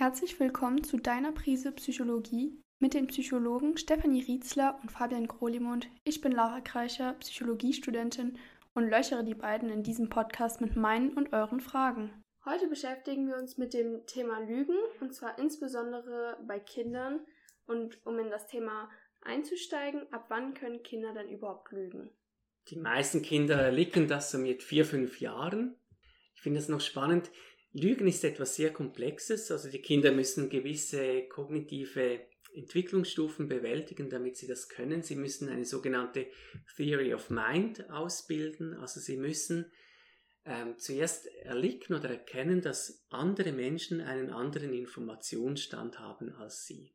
Herzlich willkommen zu deiner Prise Psychologie mit den Psychologen Stefanie Rietzler und Fabian Grolimund. Ich bin Lara Kreicher, Psychologiestudentin und löchere die beiden in diesem Podcast mit meinen und euren Fragen. Heute beschäftigen wir uns mit dem Thema Lügen und zwar insbesondere bei Kindern und um in das Thema einzusteigen, ab wann können Kinder denn überhaupt lügen? Die meisten Kinder erlicken das so mit vier, fünf Jahren. Ich finde es noch spannend. Lügen ist etwas sehr Komplexes. Also die Kinder müssen gewisse kognitive Entwicklungsstufen bewältigen, damit sie das können. Sie müssen eine sogenannte Theory of Mind ausbilden. Also sie müssen ähm, zuerst erlicken oder erkennen, dass andere Menschen einen anderen Informationsstand haben als sie.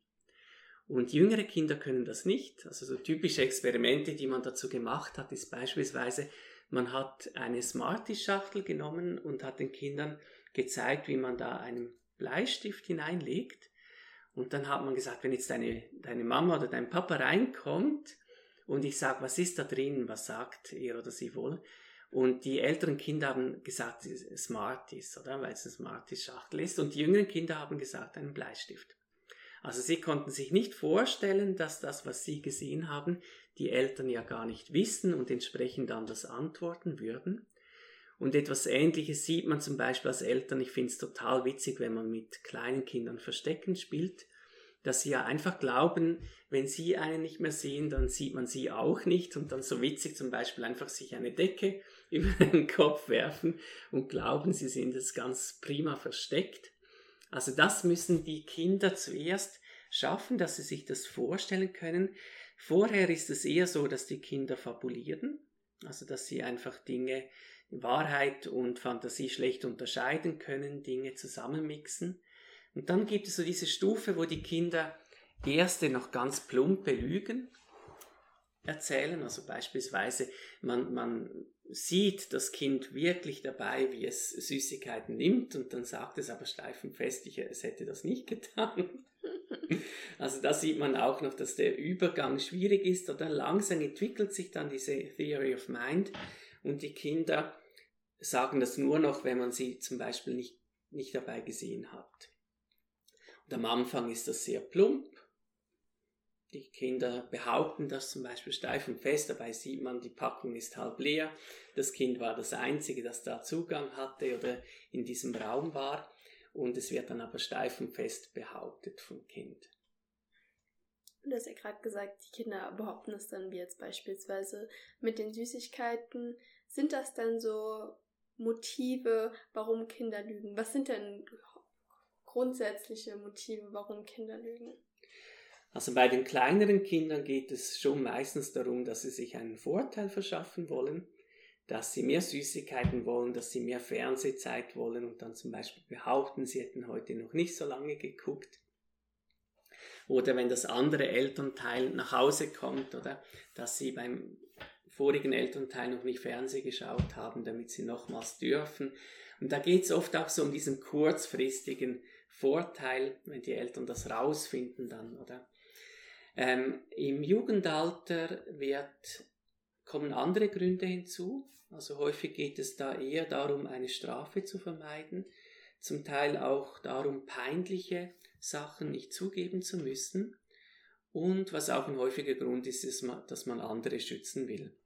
Und jüngere Kinder können das nicht. Also so typische Experimente, die man dazu gemacht hat, ist beispielsweise, man hat eine Smarties-Schachtel genommen und hat den Kindern gezeigt, wie man da einen Bleistift hineinlegt. Und dann hat man gesagt, wenn jetzt deine, deine Mama oder dein Papa reinkommt und ich sage, was ist da drin, was sagt er oder sie wohl? Und die älteren Kinder haben gesagt, Smarties, oder? Weil es eine Smarties-Schachtel ist. Und die jüngeren Kinder haben gesagt, einen Bleistift. Also sie konnten sich nicht vorstellen, dass das, was sie gesehen haben, die Eltern ja gar nicht wissen und entsprechend anders antworten würden. Und etwas Ähnliches sieht man zum Beispiel als Eltern. Ich finde es total witzig, wenn man mit kleinen Kindern Verstecken spielt, dass sie ja einfach glauben, wenn sie einen nicht mehr sehen, dann sieht man sie auch nicht. Und dann so witzig zum Beispiel einfach sich eine Decke über den Kopf werfen und glauben, sie sind es ganz prima versteckt. Also das müssen die Kinder zuerst schaffen, dass sie sich das vorstellen können. Vorher ist es eher so, dass die Kinder fabulieren, also dass sie einfach Dinge, Wahrheit und Fantasie schlecht unterscheiden können, Dinge zusammenmixen. Und dann gibt es so diese Stufe, wo die Kinder erste noch ganz plumpe Lügen erzählen. Also beispielsweise, man, man sieht das Kind wirklich dabei, wie es Süßigkeiten nimmt und dann sagt es aber steif und fest, ich, es hätte das nicht getan. also da sieht man auch noch, dass der Übergang schwierig ist oder langsam entwickelt sich dann diese Theory of Mind und die Kinder sagen das nur noch, wenn man sie zum Beispiel nicht, nicht dabei gesehen hat. Und am Anfang ist das sehr plump die Kinder behaupten das zum Beispiel steif und fest, dabei sieht man, die Packung ist halb leer. Das Kind war das Einzige, das da Zugang hatte oder in diesem Raum war. Und es wird dann aber steif und fest behauptet vom Kind. Du hast ja gerade gesagt, die Kinder behaupten es dann, wie jetzt beispielsweise mit den Süßigkeiten. Sind das dann so Motive, warum Kinder lügen? Was sind denn grundsätzliche Motive, warum Kinder lügen? Also bei den kleineren Kindern geht es schon meistens darum, dass sie sich einen Vorteil verschaffen wollen, dass sie mehr Süßigkeiten wollen, dass sie mehr Fernsehzeit wollen und dann zum Beispiel behaupten, sie hätten heute noch nicht so lange geguckt. Oder wenn das andere Elternteil nach Hause kommt oder dass sie beim vorigen Elternteil noch nicht Fernseh geschaut haben, damit sie nochmals dürfen. Und da geht es oft auch so um diesen kurzfristigen Vorteil, wenn die Eltern das rausfinden dann, oder? Ähm, Im Jugendalter wird, kommen andere Gründe hinzu. Also häufig geht es da eher darum, eine Strafe zu vermeiden, zum Teil auch darum, peinliche Sachen nicht zugeben zu müssen. Und was auch ein häufiger Grund ist, ist, dass man andere schützen will.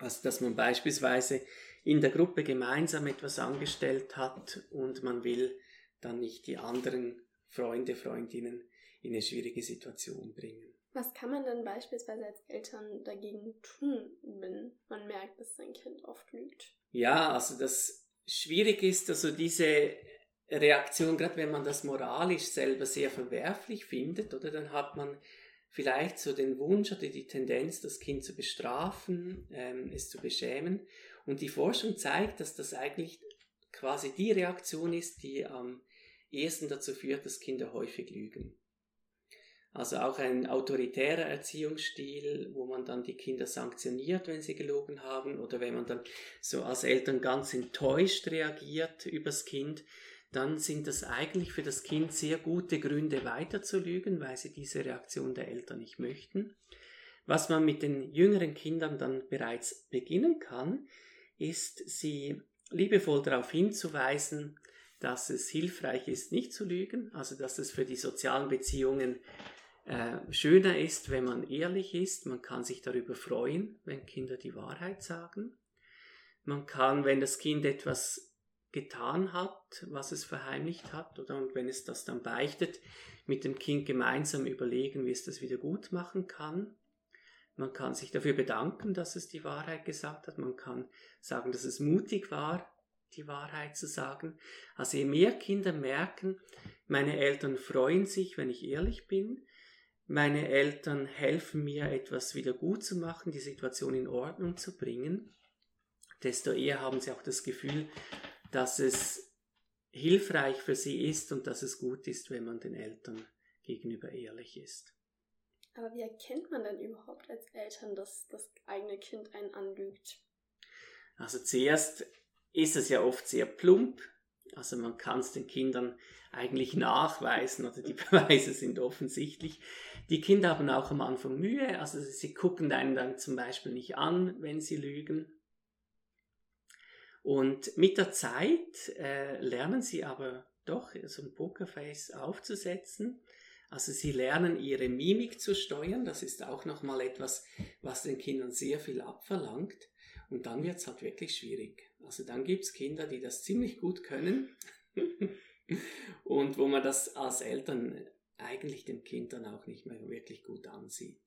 Also dass man beispielsweise in der Gruppe gemeinsam etwas angestellt hat und man will dann nicht die anderen Freunde, Freundinnen in eine schwierige Situation bringen. Was kann man denn beispielsweise als Eltern dagegen tun, wenn man merkt, dass sein Kind oft lügt? Ja, also das schwierig ist, also diese Reaktion, gerade wenn man das moralisch selber sehr verwerflich findet, oder dann hat man vielleicht so den Wunsch oder die Tendenz, das Kind zu bestrafen, ähm, es zu beschämen. Und die Forschung zeigt, dass das eigentlich quasi die Reaktion ist, die am ehesten dazu führt, dass Kinder häufig lügen. Also auch ein autoritärer Erziehungsstil, wo man dann die Kinder sanktioniert, wenn sie gelogen haben, oder wenn man dann so als Eltern ganz enttäuscht reagiert übers Kind, dann sind das eigentlich für das Kind sehr gute Gründe weiter zu lügen, weil sie diese Reaktion der Eltern nicht möchten. Was man mit den jüngeren Kindern dann bereits beginnen kann, ist sie liebevoll darauf hinzuweisen, dass es hilfreich ist, nicht zu lügen, also dass es für die sozialen Beziehungen äh, schöner ist, wenn man ehrlich ist. Man kann sich darüber freuen, wenn Kinder die Wahrheit sagen. Man kann, wenn das Kind etwas getan hat, was es verheimlicht hat, oder und wenn es das dann beichtet, mit dem Kind gemeinsam überlegen, wie es das wieder gut machen kann. Man kann sich dafür bedanken, dass es die Wahrheit gesagt hat. Man kann sagen, dass es mutig war, die Wahrheit zu sagen. Also je mehr Kinder merken, meine Eltern freuen sich, wenn ich ehrlich bin, meine Eltern helfen mir, etwas wieder gut zu machen, die Situation in Ordnung zu bringen, desto eher haben sie auch das Gefühl, dass es hilfreich für sie ist und dass es gut ist, wenn man den Eltern gegenüber ehrlich ist. Aber wie erkennt man denn überhaupt als Eltern, dass das eigene Kind einen anlügt? Also zuerst ist es ja oft sehr plump. Also man kann es den Kindern eigentlich nachweisen oder die Beweise sind offensichtlich. Die Kinder haben auch am Anfang Mühe, also sie gucken einen dann zum Beispiel nicht an, wenn sie lügen. Und mit der Zeit äh, lernen sie aber doch so ein Pokerface aufzusetzen. Also sie lernen ihre Mimik zu steuern. Das ist auch nochmal etwas, was den Kindern sehr viel abverlangt. Und dann wird es halt wirklich schwierig. Also dann gibt es Kinder, die das ziemlich gut können und wo man das als Eltern eigentlich dem Kind dann auch nicht mehr wirklich gut ansieht.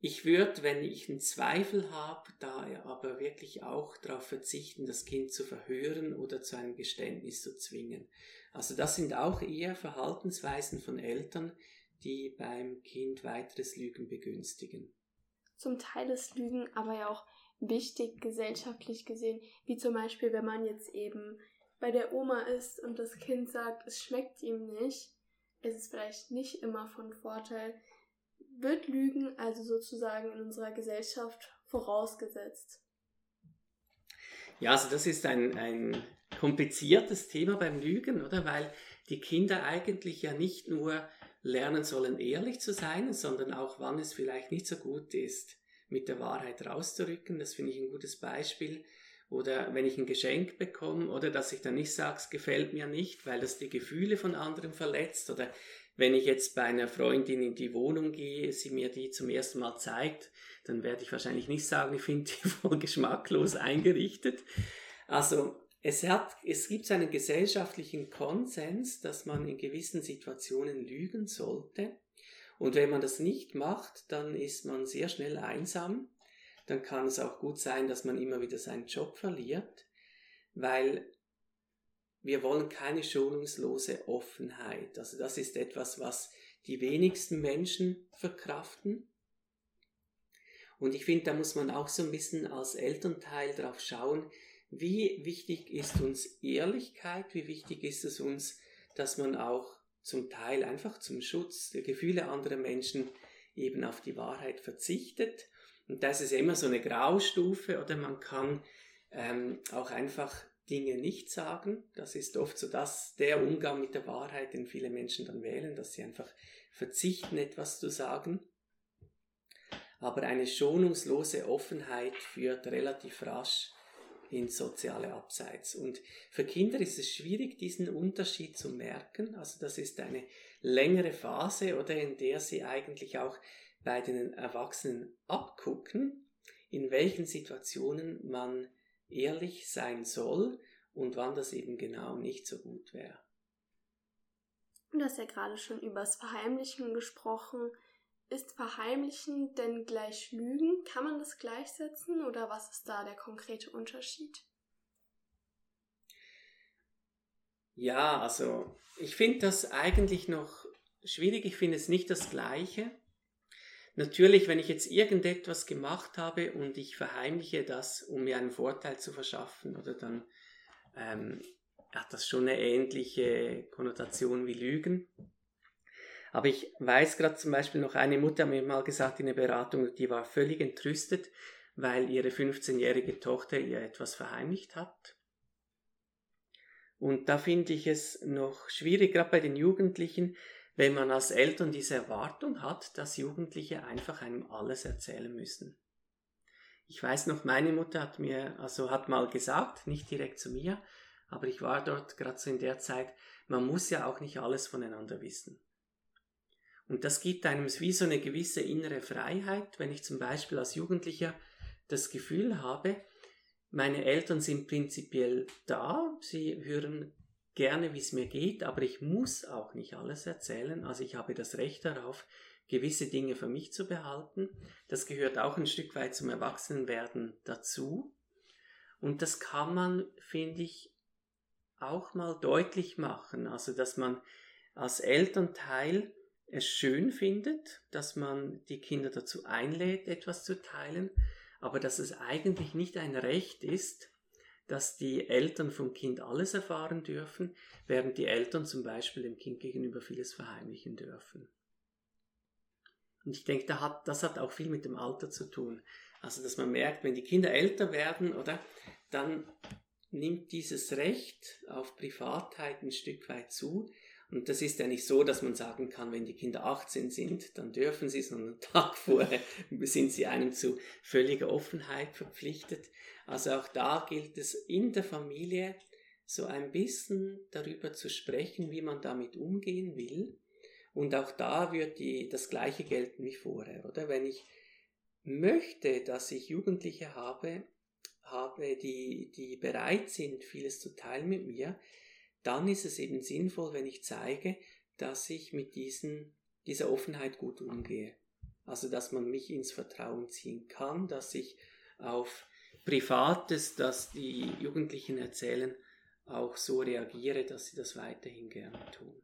Ich würde, wenn ich einen Zweifel habe, da aber wirklich auch darauf verzichten, das Kind zu verhören oder zu einem Geständnis zu zwingen. Also das sind auch eher Verhaltensweisen von Eltern, die beim Kind weiteres Lügen begünstigen. Zum Teil ist Lügen aber ja auch wichtig gesellschaftlich gesehen, wie zum Beispiel, wenn man jetzt eben bei der Oma ist und das Kind sagt, es schmeckt ihm nicht, ist es vielleicht nicht immer von Vorteil, wird Lügen also sozusagen in unserer Gesellschaft vorausgesetzt. Ja, also das ist ein, ein kompliziertes Thema beim Lügen, oder? Weil die Kinder eigentlich ja nicht nur lernen sollen, ehrlich zu sein, sondern auch, wann es vielleicht nicht so gut ist, mit der Wahrheit rauszurücken. Das finde ich ein gutes Beispiel. Oder wenn ich ein Geschenk bekomme, oder dass ich dann nicht sage, es gefällt mir nicht, weil das die Gefühle von anderen verletzt. Oder wenn ich jetzt bei einer Freundin in die Wohnung gehe, sie mir die zum ersten Mal zeigt, dann werde ich wahrscheinlich nicht sagen, ich finde die voll geschmacklos eingerichtet. Also es, hat, es gibt einen gesellschaftlichen Konsens, dass man in gewissen Situationen lügen sollte. Und wenn man das nicht macht, dann ist man sehr schnell einsam. Dann kann es auch gut sein, dass man immer wieder seinen Job verliert, weil wir wollen keine schonungslose Offenheit. Also das ist etwas, was die wenigsten Menschen verkraften. Und ich finde, da muss man auch so ein bisschen als Elternteil drauf schauen, wie wichtig ist uns Ehrlichkeit, wie wichtig ist es uns, dass man auch zum Teil einfach zum Schutz der Gefühle anderer Menschen eben auf die Wahrheit verzichtet. Und das ist immer so eine Graustufe oder man kann ähm, auch einfach Dinge nicht sagen. Das ist oft so dass der Umgang mit der Wahrheit, den viele Menschen dann wählen, dass sie einfach verzichten, etwas zu sagen. Aber eine schonungslose Offenheit führt relativ rasch ins soziale Abseits. Und für Kinder ist es schwierig, diesen Unterschied zu merken. Also das ist eine längere Phase oder in der sie eigentlich auch bei den Erwachsenen abgucken, in welchen Situationen man ehrlich sein soll und wann das eben genau nicht so gut wäre. Du hast ja gerade schon über das Verheimlichen gesprochen. Ist Verheimlichen denn gleich Lügen? Kann man das gleichsetzen oder was ist da der konkrete Unterschied? Ja, also ich finde das eigentlich noch schwierig. Ich finde es nicht das Gleiche. Natürlich, wenn ich jetzt irgendetwas gemacht habe und ich verheimliche das, um mir einen Vorteil zu verschaffen, oder dann ähm, hat das schon eine ähnliche Konnotation wie Lügen. Aber ich weiß gerade zum Beispiel noch, eine Mutter hat mir mal gesagt in der Beratung, die war völlig entrüstet, weil ihre 15-jährige Tochter ihr etwas verheimlicht hat. Und da finde ich es noch schwierig, gerade bei den Jugendlichen, wenn man als Eltern diese Erwartung hat, dass Jugendliche einfach einem alles erzählen müssen. Ich weiß noch, meine Mutter hat mir, also hat mal gesagt, nicht direkt zu mir, aber ich war dort gerade so in der Zeit, man muss ja auch nicht alles voneinander wissen. Und das gibt einem wie so eine gewisse innere Freiheit, wenn ich zum Beispiel als Jugendlicher das Gefühl habe, meine Eltern sind prinzipiell da, sie hören gerne, wie es mir geht, aber ich muss auch nicht alles erzählen. Also ich habe das Recht darauf, gewisse Dinge für mich zu behalten. Das gehört auch ein Stück weit zum Erwachsenenwerden dazu. Und das kann man, finde ich, auch mal deutlich machen. Also dass man als Elternteil es schön findet, dass man die Kinder dazu einlädt, etwas zu teilen, aber dass es eigentlich nicht ein Recht ist, dass die Eltern vom Kind alles erfahren dürfen, während die Eltern zum Beispiel dem Kind gegenüber vieles verheimlichen dürfen. Und ich denke, das hat auch viel mit dem Alter zu tun. Also, dass man merkt, wenn die Kinder älter werden, oder, dann nimmt dieses Recht auf Privatheit ein Stück weit zu, und das ist ja nicht so, dass man sagen kann, wenn die Kinder 18 sind, dann dürfen sie, sondern einen Tag vorher sind sie einem zu völliger Offenheit verpflichtet. Also auch da gilt es in der Familie so ein bisschen darüber zu sprechen, wie man damit umgehen will. Und auch da wird die, das Gleiche gelten wie vorher, oder? Wenn ich möchte, dass ich Jugendliche habe, habe, die, die bereit sind, vieles zu teilen mit mir, dann ist es eben sinnvoll, wenn ich zeige, dass ich mit diesen, dieser Offenheit gut umgehe. Also, dass man mich ins Vertrauen ziehen kann, dass ich auf Privates, das die Jugendlichen erzählen, auch so reagiere, dass sie das weiterhin gerne tun.